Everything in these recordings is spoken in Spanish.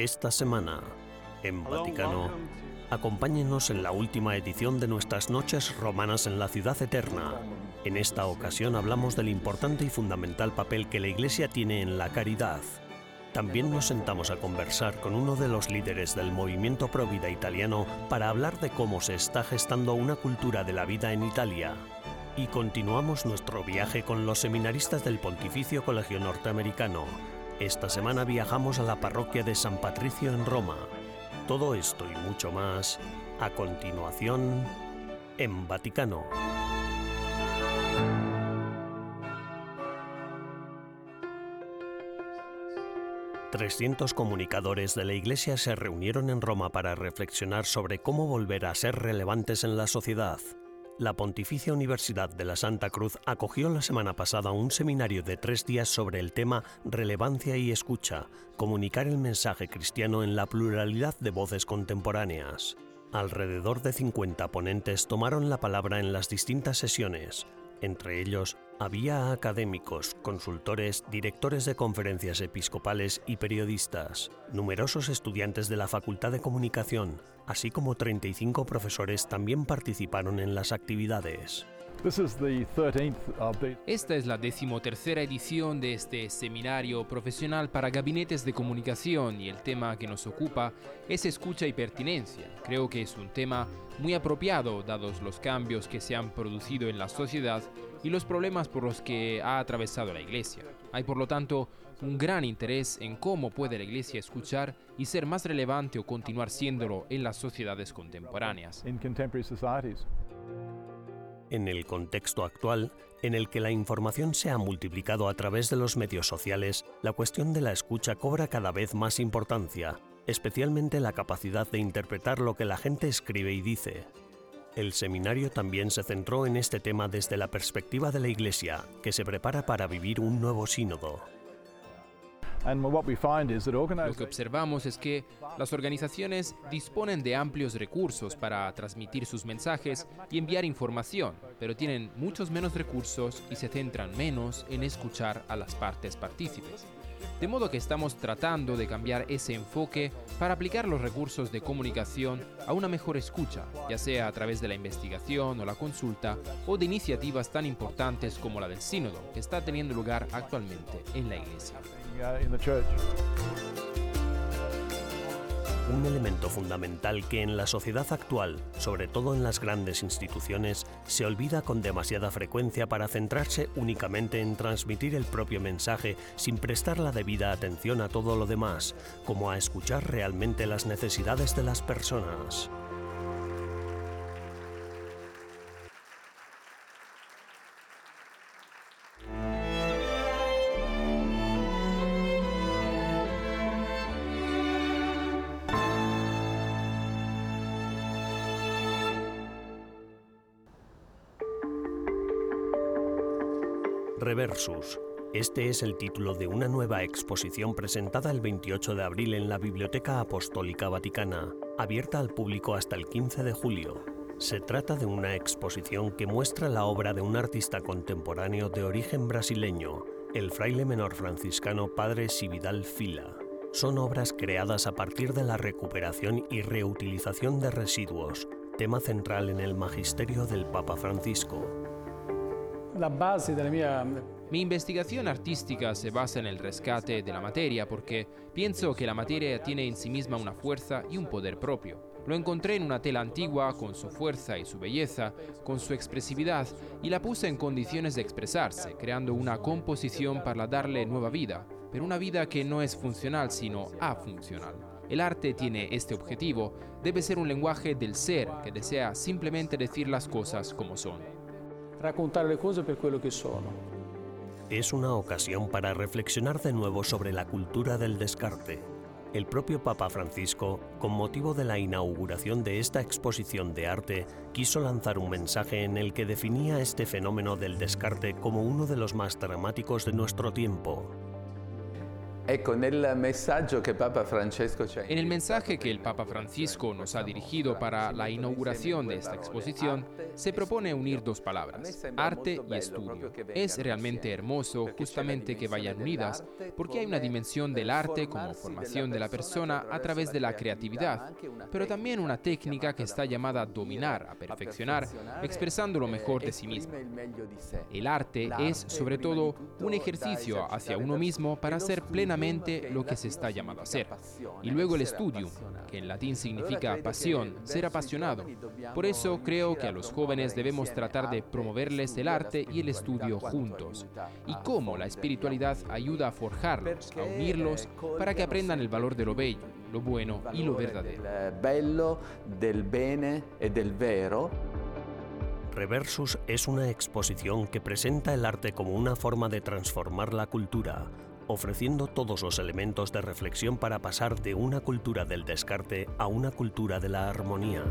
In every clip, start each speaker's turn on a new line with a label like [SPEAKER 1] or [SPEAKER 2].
[SPEAKER 1] Esta semana, en Vaticano, acompáñenos en la última edición de nuestras Noches Romanas en la Ciudad Eterna. En esta ocasión hablamos del importante y fundamental papel que la Iglesia tiene en la caridad. También nos sentamos a conversar con uno de los líderes del movimiento Provida italiano para hablar de cómo se está gestando una cultura de la vida en Italia. Y continuamos nuestro viaje con los seminaristas del Pontificio Colegio Norteamericano. Esta semana viajamos a la parroquia de San Patricio en Roma. Todo esto y mucho más a continuación en Vaticano. 300 comunicadores de la Iglesia se reunieron en Roma para reflexionar sobre cómo volver a ser relevantes en la sociedad. La Pontificia Universidad de la Santa Cruz acogió la semana pasada un seminario de tres días sobre el tema Relevancia y Escucha, comunicar el mensaje cristiano en la pluralidad de voces contemporáneas. Alrededor de 50 ponentes tomaron la palabra en las distintas sesiones, entre ellos, había académicos, consultores, directores de conferencias episcopales y periodistas, numerosos estudiantes de la Facultad de Comunicación, así como 35 profesores también participaron en las actividades.
[SPEAKER 2] Esta es la decimotercera edición de este seminario profesional para gabinetes de comunicación y el tema que nos ocupa es escucha y pertinencia. Creo que es un tema muy apropiado dados los cambios que se han producido en la sociedad y los problemas por los que ha atravesado la Iglesia. Hay por lo tanto un gran interés en cómo puede la Iglesia escuchar y ser más relevante o continuar siéndolo en las sociedades contemporáneas.
[SPEAKER 1] En el contexto actual, en el que la información se ha multiplicado a través de los medios sociales, la cuestión de la escucha cobra cada vez más importancia, especialmente la capacidad de interpretar lo que la gente escribe y dice. El seminario también se centró en este tema desde la perspectiva de la Iglesia, que se prepara para vivir un nuevo sínodo.
[SPEAKER 2] Lo que observamos es que las organizaciones disponen de amplios recursos para transmitir sus mensajes y enviar información, pero tienen muchos menos recursos y se centran menos en escuchar a las partes partícipes. De modo que estamos tratando de cambiar ese enfoque para aplicar los recursos de comunicación a una mejor escucha, ya sea a través de la investigación o la consulta o de iniciativas tan importantes como la del sínodo que está teniendo lugar actualmente en la Iglesia.
[SPEAKER 1] Un elemento fundamental que en la sociedad actual, sobre todo en las grandes instituciones, se olvida con demasiada frecuencia para centrarse únicamente en transmitir el propio mensaje sin prestar la debida atención a todo lo demás, como a escuchar realmente las necesidades de las personas. Este es el título de una nueva exposición presentada el 28 de abril en la Biblioteca Apostólica Vaticana, abierta al público hasta el 15 de julio. Se trata de una exposición que muestra la obra de un artista contemporáneo de origen brasileño, el fraile menor franciscano Padre Sividal Fila. Son obras creadas a partir de la recuperación y reutilización de residuos, tema central en el magisterio del Papa Francisco.
[SPEAKER 2] La base de la Mi investigación artística se basa en el rescate de la materia porque pienso que la materia tiene en sí misma una fuerza y un poder propio. Lo encontré en una tela antigua con su fuerza y su belleza, con su expresividad, y la puse en condiciones de expresarse, creando una composición para darle nueva vida, pero una vida que no es funcional sino afuncional. El arte tiene este objetivo, debe ser un lenguaje del ser que desea simplemente decir las cosas como son
[SPEAKER 1] raccontar le cose per quello che sono. Es una ocasión para reflexionar de nuevo sobre la cultura del descarte. El propio Papa Francisco, con motivo de la inauguración de esta exposición de arte, quiso lanzar un mensaje en el que definía este fenómeno del descarte como uno de los más dramáticos de nuestro tiempo.
[SPEAKER 2] En el mensaje que el Papa Francisco nos ha dirigido para la inauguración de esta exposición, se propone unir dos palabras, arte y estudio. Es realmente hermoso justamente que vayan unidas, porque hay una dimensión del arte como formación de la persona a través de la creatividad, pero también una técnica que está llamada a dominar, a perfeccionar, expresando lo mejor de sí mismo. El arte es sobre todo un ejercicio hacia uno mismo para ser plenamente lo que se está llamado a hacer. Y luego el estudio, que en latín significa pasión, ser apasionado. Por eso creo que a los jóvenes debemos tratar de promoverles el arte y el estudio juntos. Y cómo la espiritualidad ayuda a forjarlos, a unirlos, para que aprendan el valor de lo bello, lo bueno y lo verdadero.
[SPEAKER 3] Bello, del bene e del vero.
[SPEAKER 1] Reversus es una exposición que presenta el arte como una forma de transformar la cultura, ofreciendo todos los elementos de reflexión para pasar de una cultura del descarte a una cultura de la armonía.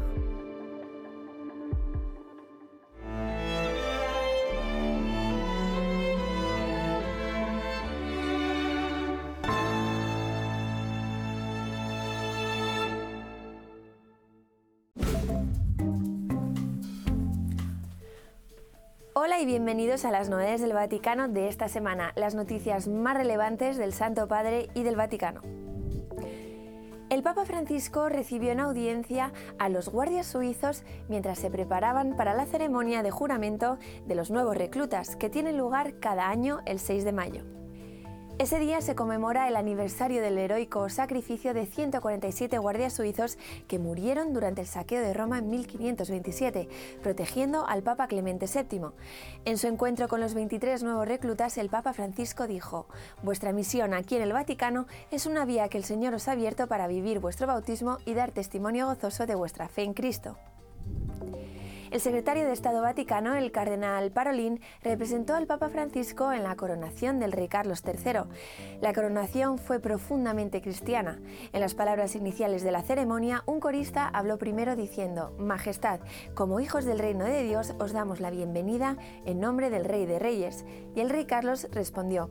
[SPEAKER 4] Bienvenidos a las novedades del Vaticano de esta semana, las noticias más relevantes del Santo Padre y del Vaticano. El Papa Francisco recibió en audiencia a los guardias suizos mientras se preparaban para la ceremonia de juramento de los nuevos reclutas, que tiene lugar cada año el 6 de mayo. Ese día se conmemora el aniversario del heroico sacrificio de 147 guardias suizos que murieron durante el saqueo de Roma en 1527, protegiendo al Papa Clemente VII. En su encuentro con los 23 nuevos reclutas, el Papa Francisco dijo, Vuestra misión aquí en el Vaticano es una vía que el Señor os ha abierto para vivir vuestro bautismo y dar testimonio gozoso de vuestra fe en Cristo. El secretario de Estado Vaticano, el cardenal Parolin, representó al Papa Francisco en la coronación del rey Carlos III. La coronación fue profundamente cristiana. En las palabras iniciales de la ceremonia, un corista habló primero diciendo, Majestad, como hijos del reino de Dios os damos la bienvenida en nombre del Rey de Reyes. Y el rey Carlos respondió,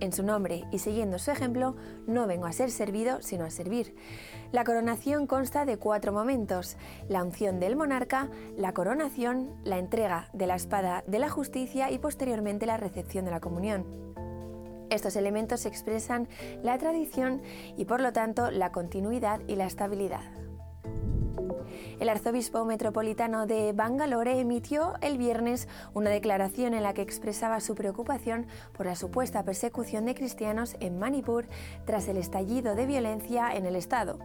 [SPEAKER 4] en su nombre y siguiendo su ejemplo, no vengo a ser servido, sino a servir. La coronación consta de cuatro momentos, la unción del monarca, la coronación, la entrega de la espada de la justicia y posteriormente la recepción de la comunión. Estos elementos expresan la tradición y por lo tanto la continuidad y la estabilidad. El arzobispo metropolitano de Bangalore emitió el viernes una declaración en la que expresaba su preocupación por la supuesta persecución de cristianos en Manipur tras el estallido de violencia en el Estado.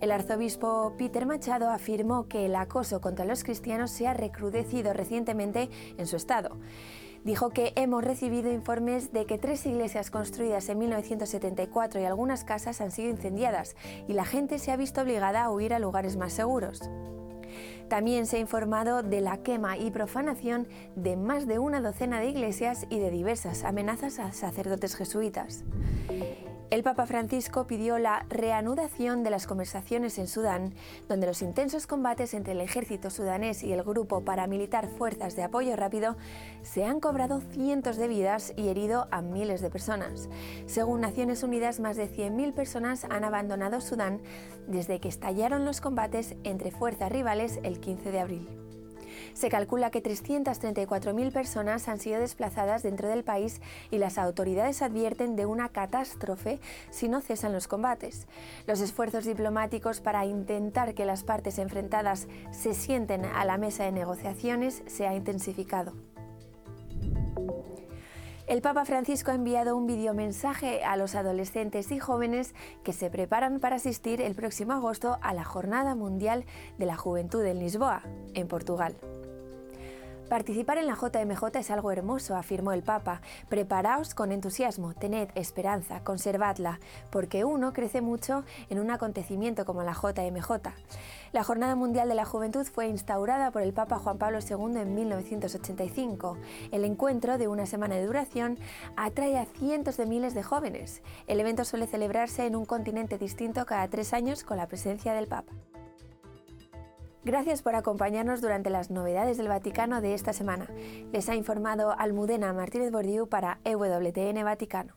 [SPEAKER 4] El arzobispo Peter Machado afirmó que el acoso contra los cristianos se ha recrudecido recientemente en su estado dijo que hemos recibido informes de que tres iglesias construidas en 1974 y algunas casas han sido incendiadas y la gente se ha visto obligada a huir a lugares más seguros. También se ha informado de la quema y profanación de más de una docena de iglesias y de diversas amenazas a sacerdotes jesuitas. El Papa Francisco pidió la reanudación de las conversaciones en Sudán, donde los intensos combates entre el ejército sudanés y el grupo paramilitar Fuerzas de Apoyo Rápido se han cobrado cientos de vidas y herido a miles de personas. Según Naciones Unidas, más de 100.000 personas han abandonado Sudán desde que estallaron los combates entre fuerzas rivales el 15 de abril. Se calcula que 334.000 personas han sido desplazadas dentro del país y las autoridades advierten de una catástrofe si no cesan los combates. Los esfuerzos diplomáticos para intentar que las partes enfrentadas se sienten a la mesa de negociaciones se ha intensificado. El Papa Francisco ha enviado un videomensaje a los adolescentes y jóvenes que se preparan para asistir el próximo agosto a la Jornada Mundial de la Juventud en Lisboa, en Portugal. Participar en la JMJ es algo hermoso, afirmó el Papa. Preparaos con entusiasmo, tened esperanza, conservadla, porque uno crece mucho en un acontecimiento como la JMJ. La Jornada Mundial de la Juventud fue instaurada por el Papa Juan Pablo II en 1985. El encuentro, de una semana de duración, atrae a cientos de miles de jóvenes. El evento suele celebrarse en un continente distinto cada tres años con la presencia del Papa. Gracias por acompañarnos durante las novedades del Vaticano de esta semana. Les ha informado Almudena Martínez Bordiú para EWTN Vaticano.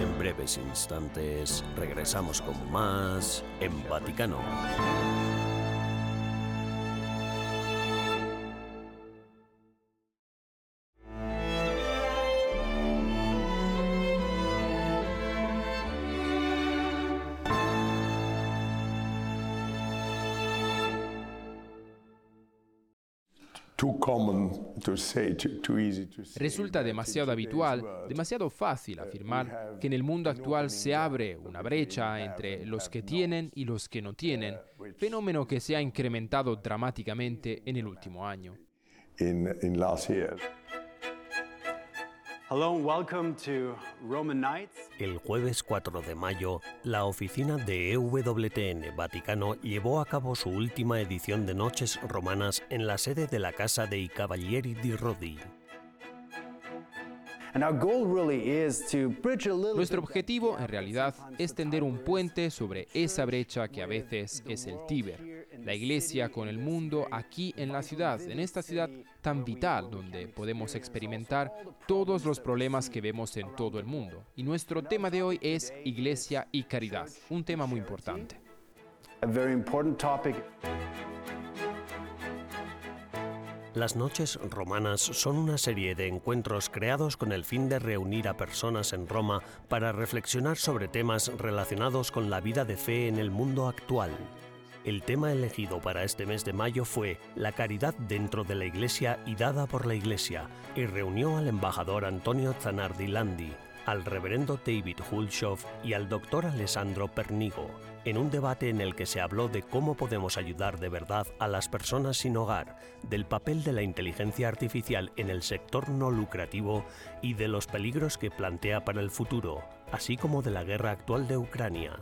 [SPEAKER 1] En breves instantes regresamos con más en Vaticano.
[SPEAKER 2] Resulta demasiado habitual, demasiado fácil afirmar que en el mundo actual se abre una brecha entre los que tienen y los que no tienen, fenómeno que se ha incrementado dramáticamente en el último año.
[SPEAKER 1] El jueves 4 de mayo, la oficina de EWTN Vaticano llevó a cabo su última edición de Noches Romanas en la sede de la Casa dei Cavalieri di Rodi.
[SPEAKER 2] Nuestro objetivo, en realidad, es tender un puente sobre esa brecha que a veces es el Tíber, la iglesia con el mundo aquí en la ciudad, en esta ciudad tan vital donde podemos experimentar todos los problemas que vemos en todo el mundo. Y nuestro tema de hoy es iglesia y caridad, un tema muy importante.
[SPEAKER 1] Las noches romanas son una serie de encuentros creados con el fin de reunir a personas en Roma para reflexionar sobre temas relacionados con la vida de fe en el mundo actual. El tema elegido para este mes de mayo fue la caridad dentro de la Iglesia y dada por la Iglesia, y reunió al embajador Antonio Zanardi Landi, al reverendo David Hulshoff y al doctor Alessandro Pernigo, en un debate en el que se habló de cómo podemos ayudar de verdad a las personas sin hogar, del papel de la inteligencia artificial en el sector no lucrativo y de los peligros que plantea para el futuro, así como de la guerra actual de Ucrania.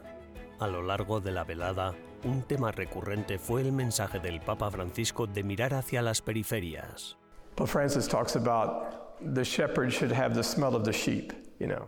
[SPEAKER 1] A lo largo de la velada, un tema recurrente fue el mensaje del Papa Francisco de mirar hacia las periferias.
[SPEAKER 5] Francis talks about the shepherd should have the smell of the sheep.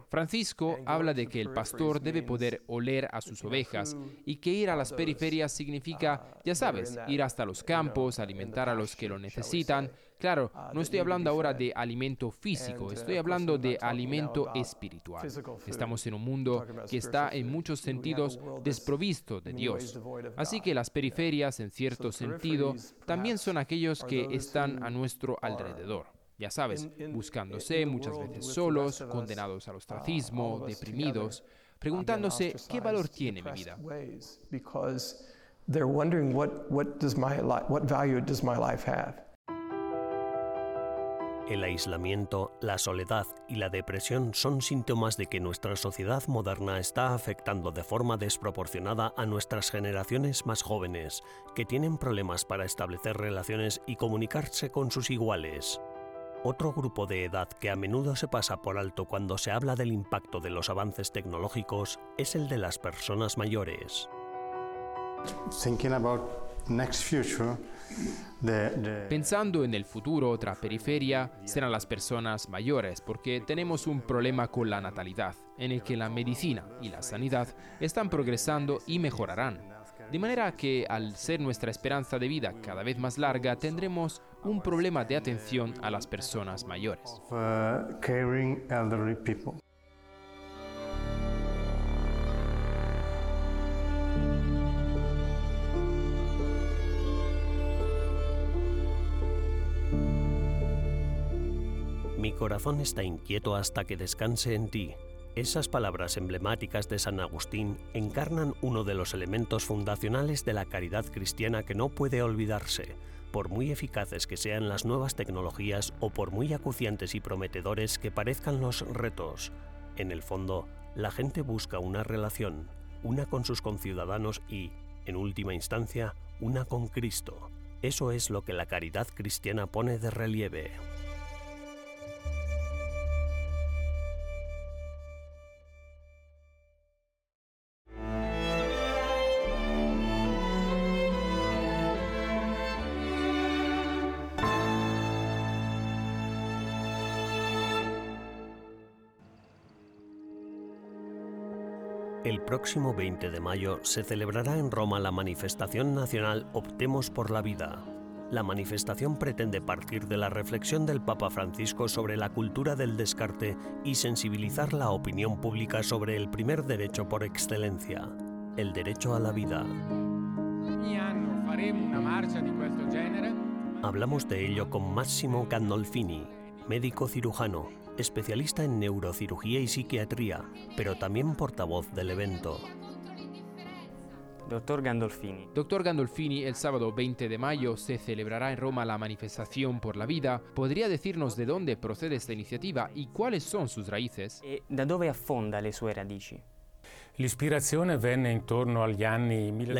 [SPEAKER 2] Francisco habla de que el pastor debe poder oler a sus ovejas y que ir a las periferias significa, ya sabes, ir hasta los campos, alimentar a los que lo necesitan. Claro, no estoy hablando ahora de alimento físico, estoy hablando de alimento espiritual. Estamos en un mundo que está en muchos sentidos desprovisto de Dios. Así que las periferias, en cierto sentido, también son aquellos que están a nuestro alrededor. Ya sabes, buscándose muchas veces solos, condenados al ostracismo, deprimidos, preguntándose qué valor tiene mi vida.
[SPEAKER 1] El aislamiento, la soledad y la depresión son síntomas de que nuestra sociedad moderna está afectando de forma desproporcionada a nuestras generaciones más jóvenes, que tienen problemas para establecer relaciones y comunicarse con sus iguales. Otro grupo de edad que a menudo se pasa por alto cuando se habla del impacto de los avances tecnológicos es el de las personas mayores.
[SPEAKER 2] Pensando en el futuro, otra periferia serán las personas mayores, porque tenemos un problema con la natalidad, en el que la medicina y la sanidad están progresando y mejorarán. De manera que al ser nuestra esperanza de vida cada vez más larga, tendremos un problema de atención a las personas mayores.
[SPEAKER 1] Corazón está inquieto hasta que descanse en ti, esas palabras emblemáticas de San Agustín encarnan uno de los elementos fundacionales de la caridad cristiana que no puede olvidarse, por muy eficaces que sean las nuevas tecnologías o por muy acuciantes y prometedores que parezcan los retos. En el fondo, la gente busca una relación, una con sus conciudadanos y, en última instancia, una con Cristo. Eso es lo que la caridad cristiana pone de relieve. Próximo 20 de mayo se celebrará en Roma la manifestación nacional Optemos por la Vida. la manifestación pretende partir de la reflexión del Papa Francisco sobre la cultura del descarte y sensibilizar la opinión pública sobre el primer derecho por excelencia, el derecho a la vida. Hablamos de ello con Máximo Gandolfini, médico cirujano, especialista en neurocirugía y psiquiatría, pero también portavoz del evento.
[SPEAKER 6] Doctor Gandolfini.
[SPEAKER 2] Doctor Gandolfini, el sábado 20 de mayo se celebrará en Roma la manifestación por la vida. ¿Podría decirnos de dónde procede esta iniciativa y cuáles son sus raíces?
[SPEAKER 6] E da dove affonda le sue radici?
[SPEAKER 1] La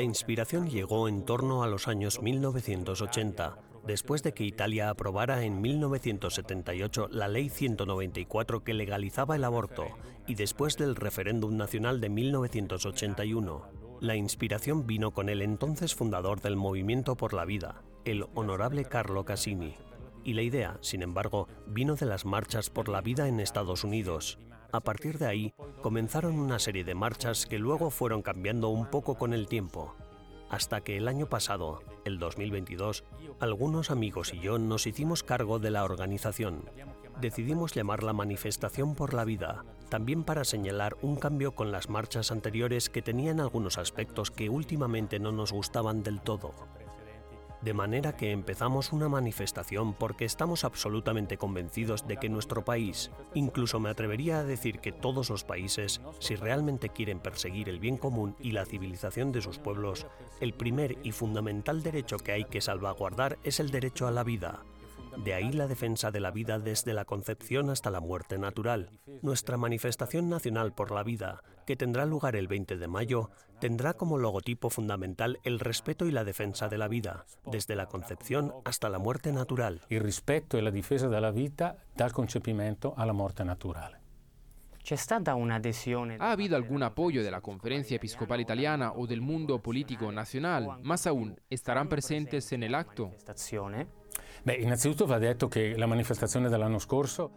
[SPEAKER 1] inspiración llegó en torno a los años 1980, después de que Italia aprobara en 1978 la Ley 194 que legalizaba el aborto y después del referéndum nacional de 1981. La inspiración vino con el entonces fundador del Movimiento por la Vida, el honorable Carlo Cassini. Y la idea, sin embargo, vino de las marchas por la vida en Estados Unidos. A partir de ahí, comenzaron una serie de marchas que luego fueron cambiando un poco con el tiempo, hasta que el año pasado, el 2022, algunos amigos y yo nos hicimos cargo de la organización decidimos llamar la manifestación por la vida, también para señalar un cambio con las marchas anteriores que tenían algunos aspectos que últimamente no nos gustaban del todo. De manera que empezamos una manifestación porque estamos absolutamente convencidos de que nuestro país, incluso me atrevería a decir que todos los países, si realmente quieren perseguir el bien común y la civilización de sus pueblos, el primer y fundamental derecho que hay que salvaguardar es el derecho a la vida, de ahí la defensa de la vida desde la concepción hasta la muerte natural. Nuestra manifestación nacional por la vida, que tendrá lugar el 20 de mayo, tendrá como logotipo fundamental el respeto y la defensa de la vida, desde la concepción hasta la muerte natural.
[SPEAKER 7] El respeto y la defensa de la vida dal concepimiento a la muerte natural.
[SPEAKER 2] ¿Ha habido algún apoyo de la Conferencia Episcopal Italiana o del mundo político nacional? Más aún, ¿estarán presentes en el acto?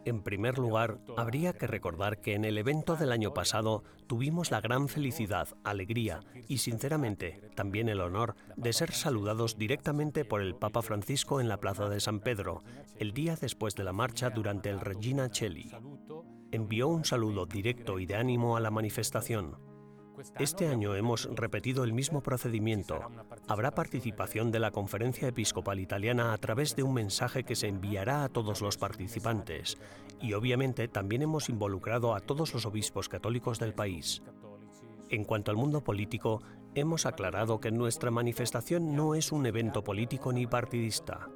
[SPEAKER 1] En primer lugar, habría que recordar que en el evento del año pasado tuvimos la gran felicidad, alegría y, sinceramente, también el honor de ser saludados directamente por el Papa Francisco en la Plaza de San Pedro, el día después de la marcha durante el Regina Cheli. Envió un saludo directo y de ánimo a la manifestación este año hemos repetido el mismo procedimiento. Habrá participación de la Conferencia Episcopal Italiana a través de un mensaje que se enviará a todos los participantes y obviamente también hemos involucrado a todos los obispos católicos del país. En cuanto al mundo político, hemos aclarado que nuestra manifestación no es un evento político ni partidista.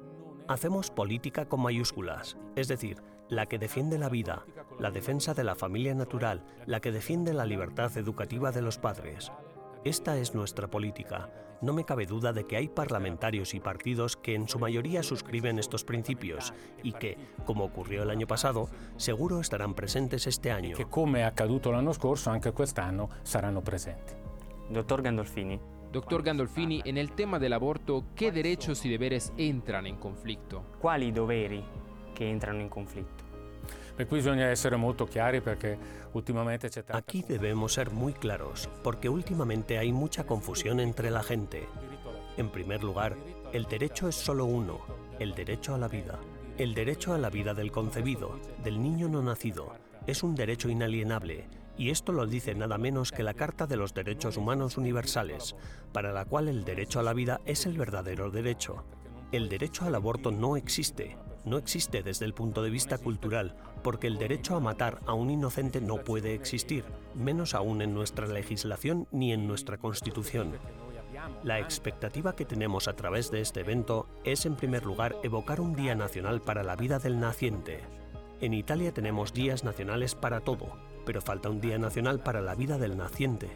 [SPEAKER 1] Hacemos política con mayúsculas, es decir, la que defiende la vida, la defensa de la familia natural, la que defiende la libertad educativa de los padres. Esta es nuestra política. No me cabe duda de que hay parlamentarios y partidos que en su mayoría suscriben estos principios y que, como ocurrió el año pasado, seguro estarán presentes este año.
[SPEAKER 7] Que come è accaduto l'anno scorso, anche quest'anno saranno presenti.
[SPEAKER 6] Doctor Gandolfini.
[SPEAKER 2] Doctor Gandolfini, en el tema del aborto, ¿qué derechos y deberes entran en conflicto?
[SPEAKER 6] Quali doveri que entran en conflicto?
[SPEAKER 1] Aquí debemos ser muy claros, porque últimamente hay mucha confusión entre la gente. En primer lugar, el derecho es solo uno, el derecho a la vida. El derecho a la vida del concebido, del niño no nacido, es un derecho inalienable, y esto lo dice nada menos que la Carta de los Derechos Humanos Universales, para la cual el derecho a la vida es el verdadero derecho. El derecho al aborto no existe, no existe desde el punto de vista cultural, porque el derecho a matar a un inocente no puede existir, menos aún en nuestra legislación ni en nuestra Constitución. La expectativa que tenemos a través de este evento es, en primer lugar, evocar un Día Nacional para la Vida del Naciente. En Italia tenemos días nacionales para todo, pero falta un Día Nacional para la Vida del Naciente.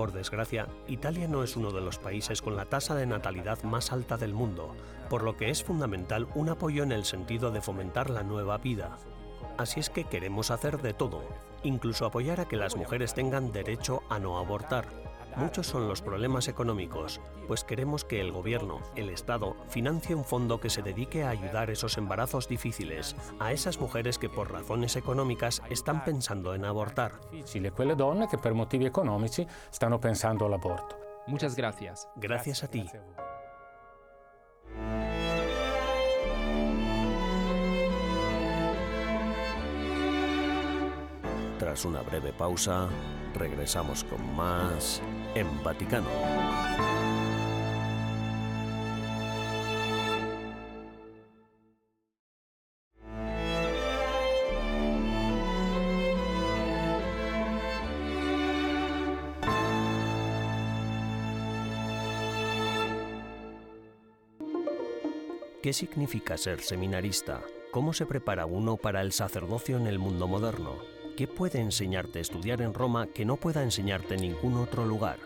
[SPEAKER 1] Por desgracia, Italia no es uno de los países con la tasa de natalidad más alta del mundo, por lo que es fundamental un apoyo en el sentido de fomentar la nueva vida. Así es que queremos hacer de todo, incluso apoyar a que las mujeres tengan derecho a no abortar. Muchos son los problemas económicos, pues queremos que el gobierno, el Estado, financie un fondo que se dedique a ayudar esos embarazos difíciles, a esas mujeres que por razones económicas están pensando en abortar.
[SPEAKER 7] Y quelle donne que por motivos económicos están pensando al aborto.
[SPEAKER 2] Muchas gracias.
[SPEAKER 1] Gracias a ti. Tras una breve pausa, regresamos con más en Vaticano. ¿Qué significa ser seminarista? ¿Cómo se prepara uno para el sacerdocio en el mundo moderno? ¿Qué puede enseñarte estudiar en Roma que no pueda enseñarte en ningún otro lugar?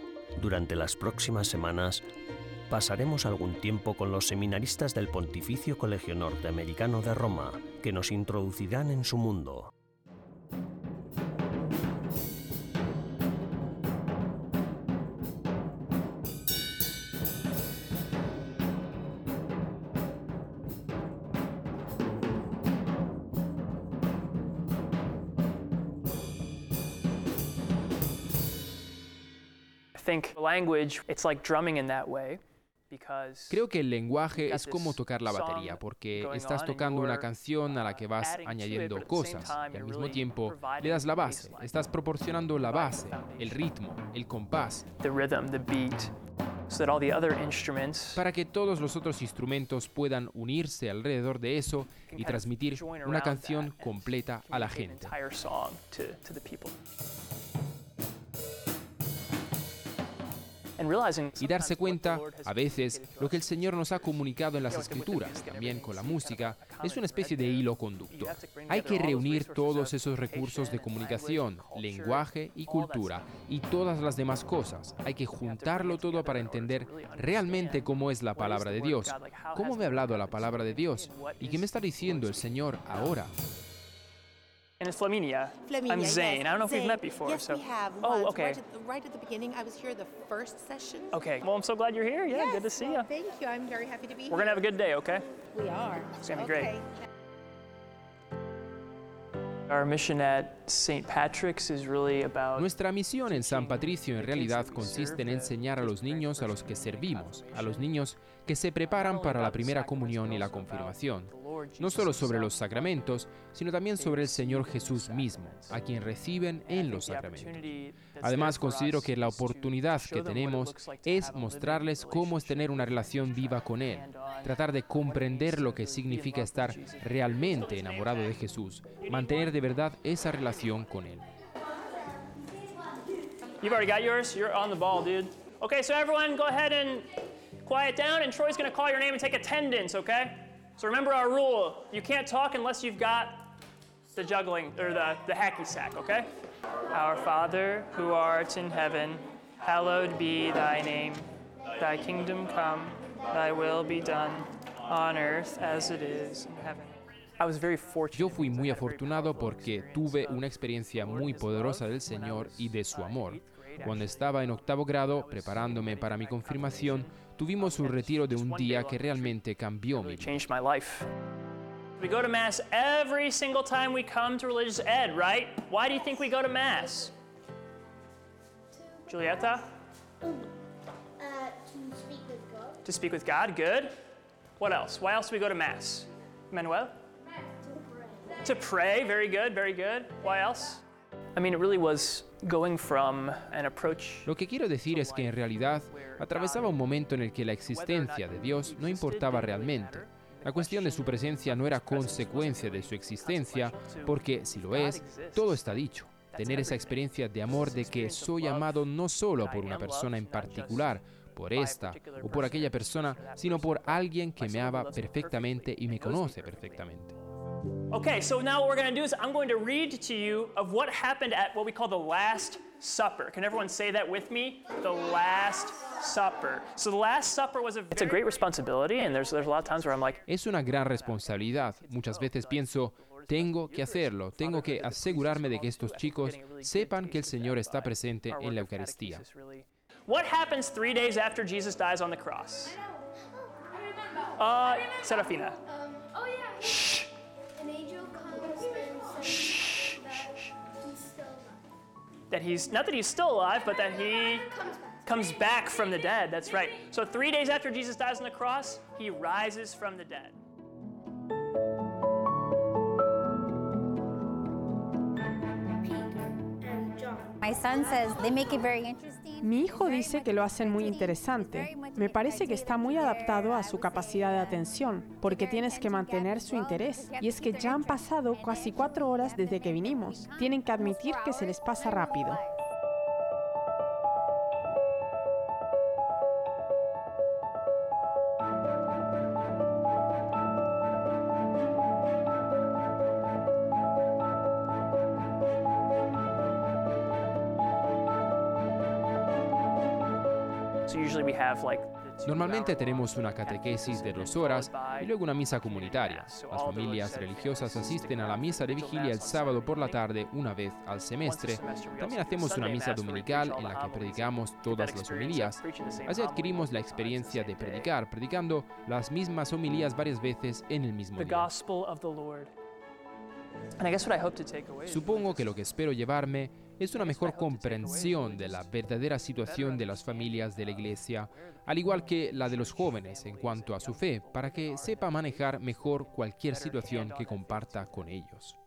[SPEAKER 1] Durante las próximas semanas pasaremos algún tiempo con los seminaristas del Pontificio Colegio Norteamericano de Roma, que nos introducirán en su mundo.
[SPEAKER 2] Creo que el lenguaje es como tocar la batería, porque estás tocando una canción a la que vas añadiendo cosas y al mismo tiempo le das la base, estás proporcionando la base, el ritmo, el compás, para que todos los otros instrumentos puedan unirse alrededor de eso y transmitir una canción completa a la gente. Y darse cuenta, a veces, lo que el Señor nos ha comunicado en las Escrituras, también con la música, es una especie de hilo conductor. Hay que reunir todos esos recursos de comunicación, lenguaje y cultura, y todas las demás cosas. Hay que juntarlo todo para entender realmente cómo es la palabra de Dios, cómo me ha hablado la palabra de Dios, y qué me está diciendo el Señor ahora.
[SPEAKER 8] And it's Flaminia. Flaminia I'm Zane. Yes. I don't know if we've met before.
[SPEAKER 9] Yes,
[SPEAKER 8] so.
[SPEAKER 9] we have.
[SPEAKER 8] Oh, okay.
[SPEAKER 9] Right at, the, right at, the, beginning, I was here the first session.
[SPEAKER 8] Okay. Well, I'm so glad you're here. Yeah,
[SPEAKER 9] yes,
[SPEAKER 8] good to see
[SPEAKER 9] well,
[SPEAKER 8] you.
[SPEAKER 9] Thank you. I'm very happy to be
[SPEAKER 8] We're here. We're going to have a good day, okay?
[SPEAKER 9] We are.
[SPEAKER 8] It's going to
[SPEAKER 9] be
[SPEAKER 8] okay. great. Our mission at St. Patrick's is really about
[SPEAKER 2] Nuestra misión en San Patricio en realidad consiste en enseñar a los niños a los que servimos, a los niños que se preparan para la primera comunión y la confirmación no solo sobre los sacramentos, sino también sobre el Señor Jesús mismo, a quien reciben en los sacramentos. Además, considero que la oportunidad que tenemos es mostrarles cómo es tener una relación viva con Él, tratar de comprender lo que significa estar realmente enamorado de Jesús, mantener de verdad esa relación con Él.
[SPEAKER 8] You've already got yours? You're on the ball, dude. Okay, so everyone go ahead and quiet down, and Troy's going to call your name and take attendance, okay? So remember our rule you can't talk unless you've got the juggling or the, the hacky sack, okay? Our Father who art in heaven, hallowed be thy name. Thy kingdom come, thy will be done on earth as it is in heaven.
[SPEAKER 2] Yo fui muy afortunado porque tuve una experiencia muy poderosa del Señor y de su amor. Cuando estaba en octavo grado, preparándome para mi confirmación, tuvimos un retiro de un día que realmente cambió mi vida.
[SPEAKER 8] We go to Mass every single time we come to religious ed, right? Why do you think we go to Mass? Julieta?
[SPEAKER 10] Uh, to speak with God.
[SPEAKER 8] To speak with God, good. What else? Why else do we go to Mass? Manuel?
[SPEAKER 10] To pray.
[SPEAKER 8] To pray, very good, very good. Why else?
[SPEAKER 2] Lo que quiero decir es que en realidad atravesaba un momento en el que la existencia de Dios no importaba realmente. La cuestión de su presencia no era consecuencia de su existencia, porque si lo es, todo está dicho. Tener esa experiencia de amor de que soy amado no solo por una persona en particular, por esta o por aquella persona, sino por alguien que me ama perfectamente y me conoce perfectamente.
[SPEAKER 8] Okay, so now what we're going to do is I'm going to read to you of what happened at what we call the Last Supper. Can everyone say that with me? The Last Supper. So the Last Supper was a It's a great responsibility and there's there's a lot of times where I'm like
[SPEAKER 2] Es una gran responsabilidad. Muchas veces pienso tengo que hacerlo, tengo que asegurarme de que estos chicos sepan que el Señor está presente en la Eucaristía.
[SPEAKER 8] What happens three days after Jesus dies on the cross? Uh, Serafina.
[SPEAKER 10] Um, oh.
[SPEAKER 8] Shh. That he's not that he's still alive, but that he comes back from the dead. That's right. So three days after Jesus dies on the cross, he rises from the dead.
[SPEAKER 11] Mi hijo dice que lo hacen muy interesante. Me parece que está muy adaptado a su capacidad de atención, porque tienes que mantener su interés. Y es que ya han pasado casi cuatro horas desde que vinimos. Tienen que admitir que se les pasa rápido.
[SPEAKER 2] Normalmente tenemos una catequesis de dos horas y luego una misa comunitaria. Las familias religiosas asisten a la misa de vigilia el sábado por la tarde una vez al semestre. También hacemos una misa dominical en la que predicamos todas las homilías. Así adquirimos la experiencia de predicar, predicando las mismas homilías varias veces en el mismo día. Supongo que lo que espero llevarme es una mejor comprensión de la verdadera situación de las familias de la Iglesia, al igual que la de los jóvenes en cuanto a su fe, para que sepa manejar mejor cualquier situación que comparta con ellos.